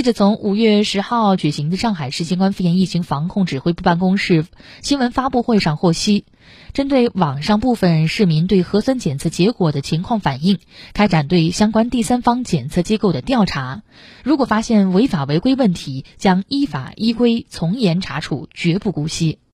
记者从五月十号举行的上海市新冠肺炎疫情防控指挥部办公室新闻发布会上获悉针对网上部分市民对核酸检测结果的情况反映开展对相关第三方检测机构的调查。如果发现违法违规问题将依法依规从严查处绝不姑息。